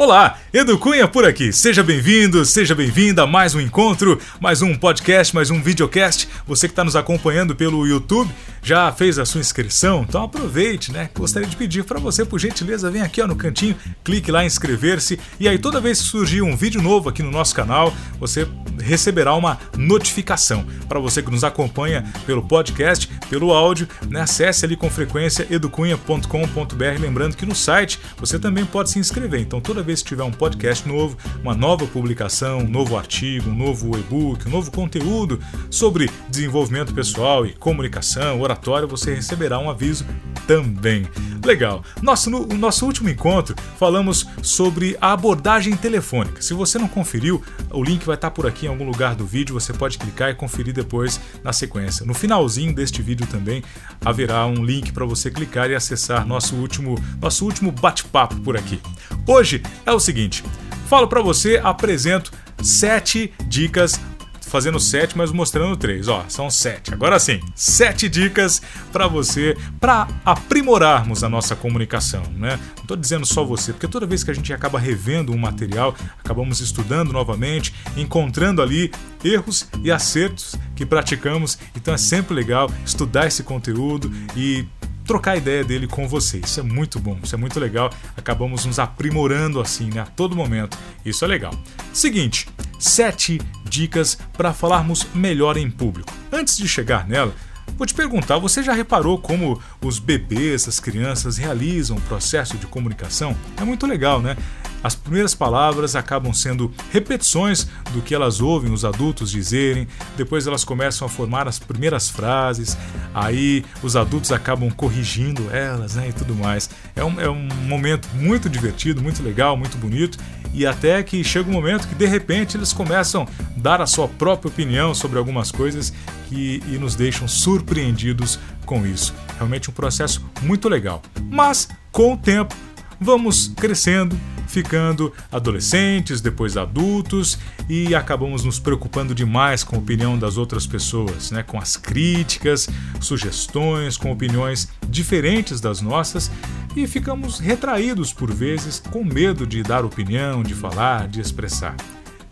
Olá, Edu Cunha por aqui. Seja bem-vindo, seja bem-vinda a mais um encontro, mais um podcast, mais um videocast. Você que está nos acompanhando pelo YouTube já fez a sua inscrição? Então aproveite, né? Gostaria de pedir para você, por gentileza, vem aqui ó, no cantinho, clique lá em inscrever-se e aí toda vez que surgir um vídeo novo aqui no nosso canal, você receberá uma notificação. Para você que nos acompanha pelo podcast, pelo áudio, né? acesse ali com frequência educunha.com.br. Lembrando que no site você também pode se inscrever. Então toda vez que tiver um podcast novo, uma nova publicação, um novo artigo, um novo e-book, um novo conteúdo sobre desenvolvimento pessoal e comunicação, oratória, você receberá um aviso também. Legal. Nosso, no, nosso último encontro falamos sobre a abordagem telefônica. Se você não conferiu, o link vai estar por aqui em algum lugar do vídeo, você pode clicar e conferir depois na sequência. No finalzinho deste vídeo também haverá um link para você clicar e acessar nosso último, nosso último bate-papo por aqui. Hoje é o seguinte: falo para você, apresento sete dicas fazendo sete, mas mostrando três. Ó, são sete. Agora sim, sete dicas para você, para aprimorarmos a nossa comunicação, né? Não estou dizendo só você, porque toda vez que a gente acaba revendo um material, acabamos estudando novamente, encontrando ali erros e acertos que praticamos. Então é sempre legal estudar esse conteúdo e trocar ideia dele com você. Isso é muito bom, isso é muito legal. Acabamos nos aprimorando assim, né, a todo momento. Isso é legal. Seguinte, sete dicas para falarmos melhor em público. Antes de chegar nela, Vou te perguntar, você já reparou como os bebês, as crianças realizam o processo de comunicação? É muito legal, né? As primeiras palavras acabam sendo repetições do que elas ouvem os adultos dizerem, depois elas começam a formar as primeiras frases, aí os adultos acabam corrigindo elas né, e tudo mais. É um, é um momento muito divertido, muito legal, muito bonito, e até que chega um momento que de repente eles começam a dar a sua própria opinião sobre algumas coisas que, e nos deixam surpreendidos com isso. Realmente um processo muito legal. Mas, com o tempo, vamos crescendo ficando adolescentes, depois adultos e acabamos nos preocupando demais com a opinião das outras pessoas, né? com as críticas, sugestões, com opiniões diferentes das nossas e ficamos retraídos por vezes com medo de dar opinião, de falar, de expressar.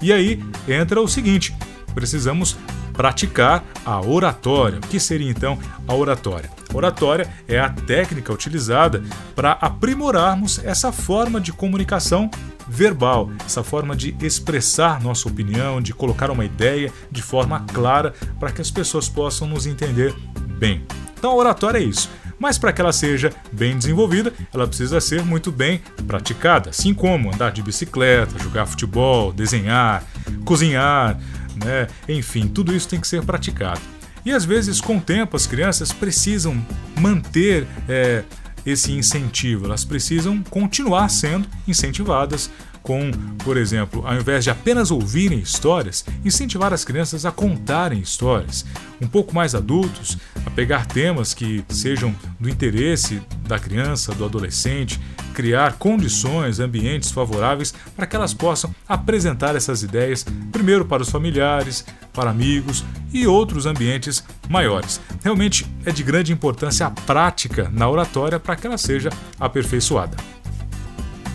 E aí entra o seguinte: precisamos praticar a oratória. O que seria então a oratória? Oratória é a técnica utilizada para aprimorarmos essa forma de comunicação verbal, essa forma de expressar nossa opinião, de colocar uma ideia de forma clara para que as pessoas possam nos entender bem. Então, a oratória é isso. Mas para que ela seja bem desenvolvida, ela precisa ser muito bem praticada, assim como andar de bicicleta, jogar futebol, desenhar, cozinhar, né? Enfim, tudo isso tem que ser praticado. E às vezes, com o tempo, as crianças precisam manter é, esse incentivo, elas precisam continuar sendo incentivadas com, por exemplo, ao invés de apenas ouvirem histórias, incentivar as crianças a contarem histórias. Um pouco mais adultos, a pegar temas que sejam do interesse da criança, do adolescente, criar condições, ambientes favoráveis para que elas possam apresentar essas ideias primeiro para os familiares, para amigos e outros ambientes maiores. Realmente é de grande importância a prática na oratória para que ela seja aperfeiçoada.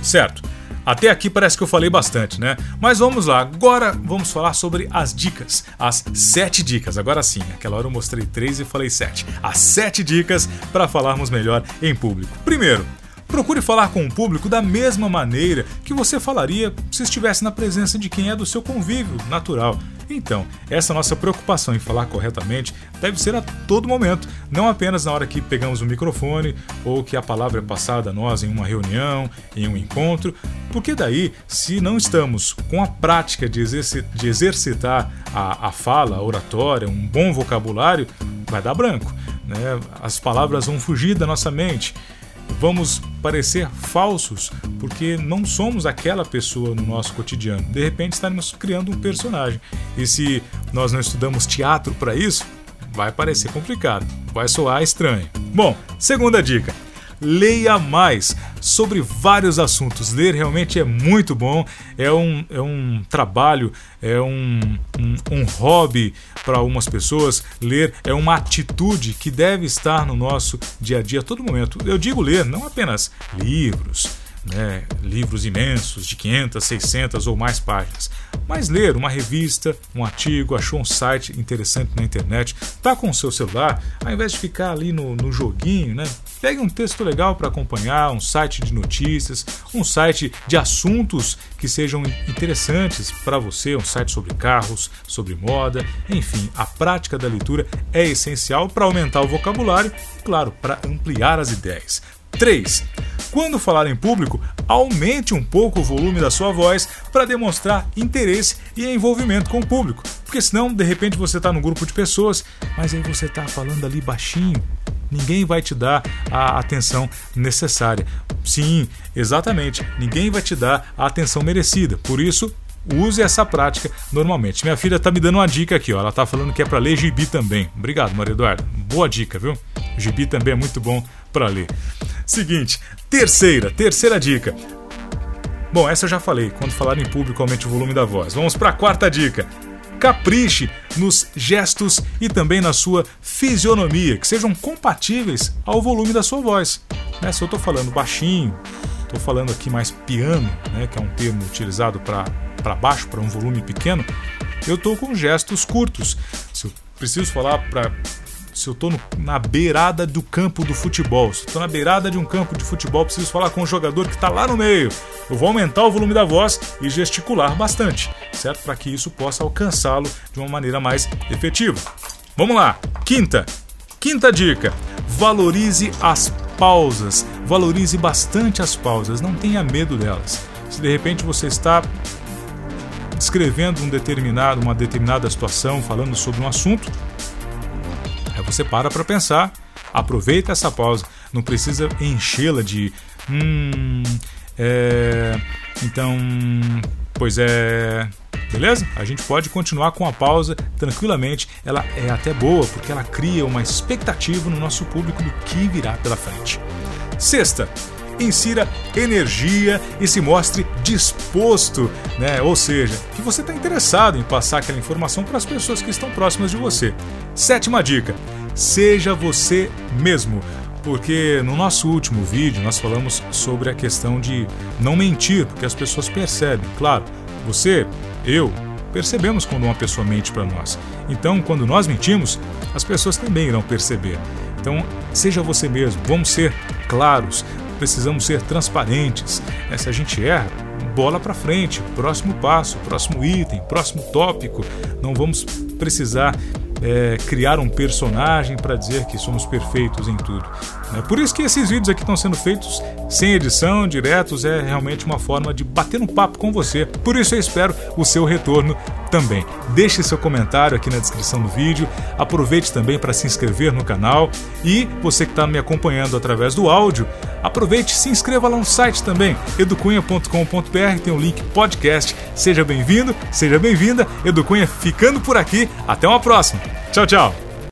Certo? Até aqui parece que eu falei bastante, né? Mas vamos lá, agora vamos falar sobre as dicas. As sete dicas, agora sim, aquela hora eu mostrei três e falei sete. As sete dicas para falarmos melhor em público. Primeiro, Procure falar com o público da mesma maneira que você falaria se estivesse na presença de quem é do seu convívio natural. Então, essa nossa preocupação em falar corretamente deve ser a todo momento, não apenas na hora que pegamos o microfone ou que a palavra é passada a nós em uma reunião, em um encontro, porque daí, se não estamos com a prática de, de exercitar a, a fala, a oratória, um bom vocabulário, vai dar branco. Né? As palavras vão fugir da nossa mente vamos parecer falsos porque não somos aquela pessoa no nosso cotidiano. De repente estaremos criando um personagem. E se nós não estudamos teatro para isso, vai parecer complicado, vai soar estranho. Bom, segunda dica leia mais sobre vários assuntos. Ler realmente é muito bom, é um, é um trabalho, é um, um, um hobby para algumas pessoas. Ler é uma atitude que deve estar no nosso dia a dia a todo momento. Eu digo ler, não apenas livros né, livros imensos de 500, 600 ou mais páginas, mas ler uma revista, um artigo, achou um site interessante na internet, tá com o seu celular, ao invés de ficar ali no, no joguinho, né, pegue um texto legal para acompanhar, um site de notícias, um site de assuntos que sejam interessantes para você, um site sobre carros, sobre moda, enfim, a prática da leitura é essencial para aumentar o vocabulário, claro, para ampliar as ideias. 3. Quando falar em público, aumente um pouco o volume da sua voz para demonstrar interesse e envolvimento com o público. Porque senão, de repente, você está num grupo de pessoas, mas aí você está falando ali baixinho. Ninguém vai te dar a atenção necessária. Sim, exatamente. Ninguém vai te dar a atenção merecida. Por isso, use essa prática normalmente. Minha filha está me dando uma dica aqui, ó. Ela está falando que é para ler gibi também. Obrigado, Maria Eduarda. Boa dica, viu? Gibi também é muito bom para ler. Seguinte, terceira, terceira dica. Bom, essa eu já falei, quando falar em público aumente o volume da voz. Vamos para a quarta dica. Capriche nos gestos e também na sua fisionomia, que sejam compatíveis ao volume da sua voz. Né? Se eu estou falando baixinho, estou falando aqui mais piano, né? que é um termo utilizado para baixo, para um volume pequeno, eu estou com gestos curtos. Se eu preciso falar para se eu estou na beirada do campo do futebol, se eu estou na beirada de um campo de futebol, preciso falar com um jogador que está lá no meio. Eu vou aumentar o volume da voz e gesticular bastante, certo? Para que isso possa alcançá-lo de uma maneira mais efetiva. Vamos lá, quinta. Quinta dica: valorize as pausas. Valorize bastante as pausas, não tenha medo delas. Se de repente você está descrevendo um determinado, uma determinada situação, falando sobre um assunto, você para para pensar, aproveita essa pausa, não precisa enchê-la de hum, é, então, pois é, beleza? A gente pode continuar com a pausa tranquilamente. Ela é até boa porque ela cria uma expectativa no nosso público do que virá pela frente. Sexta, insira energia e se mostre disposto, né? Ou seja, que você está interessado em passar aquela informação para as pessoas que estão próximas de você. Sétima dica: seja você mesmo. Porque no nosso último vídeo nós falamos sobre a questão de não mentir, porque as pessoas percebem. Claro, você, eu, percebemos quando uma pessoa mente para nós. Então, quando nós mentimos, as pessoas também irão perceber. Então, seja você mesmo, vamos ser claros, precisamos ser transparentes. É, se a gente erra, bola para frente, próximo passo, próximo item, próximo tópico. Não vamos precisar é, criar um personagem para dizer que somos perfeitos em tudo. É por isso que esses vídeos aqui estão sendo feitos sem edição, diretos, é realmente uma forma de bater um papo com você. Por isso eu espero o seu retorno também. Deixe seu comentário aqui na descrição do vídeo, aproveite também para se inscrever no canal e você que está me acompanhando através do áudio, aproveite e se inscreva lá no site também, educunha.com.br, tem o um link podcast. Seja bem-vindo, seja bem-vinda. Educunha ficando por aqui. Até uma próxima. 叫叫。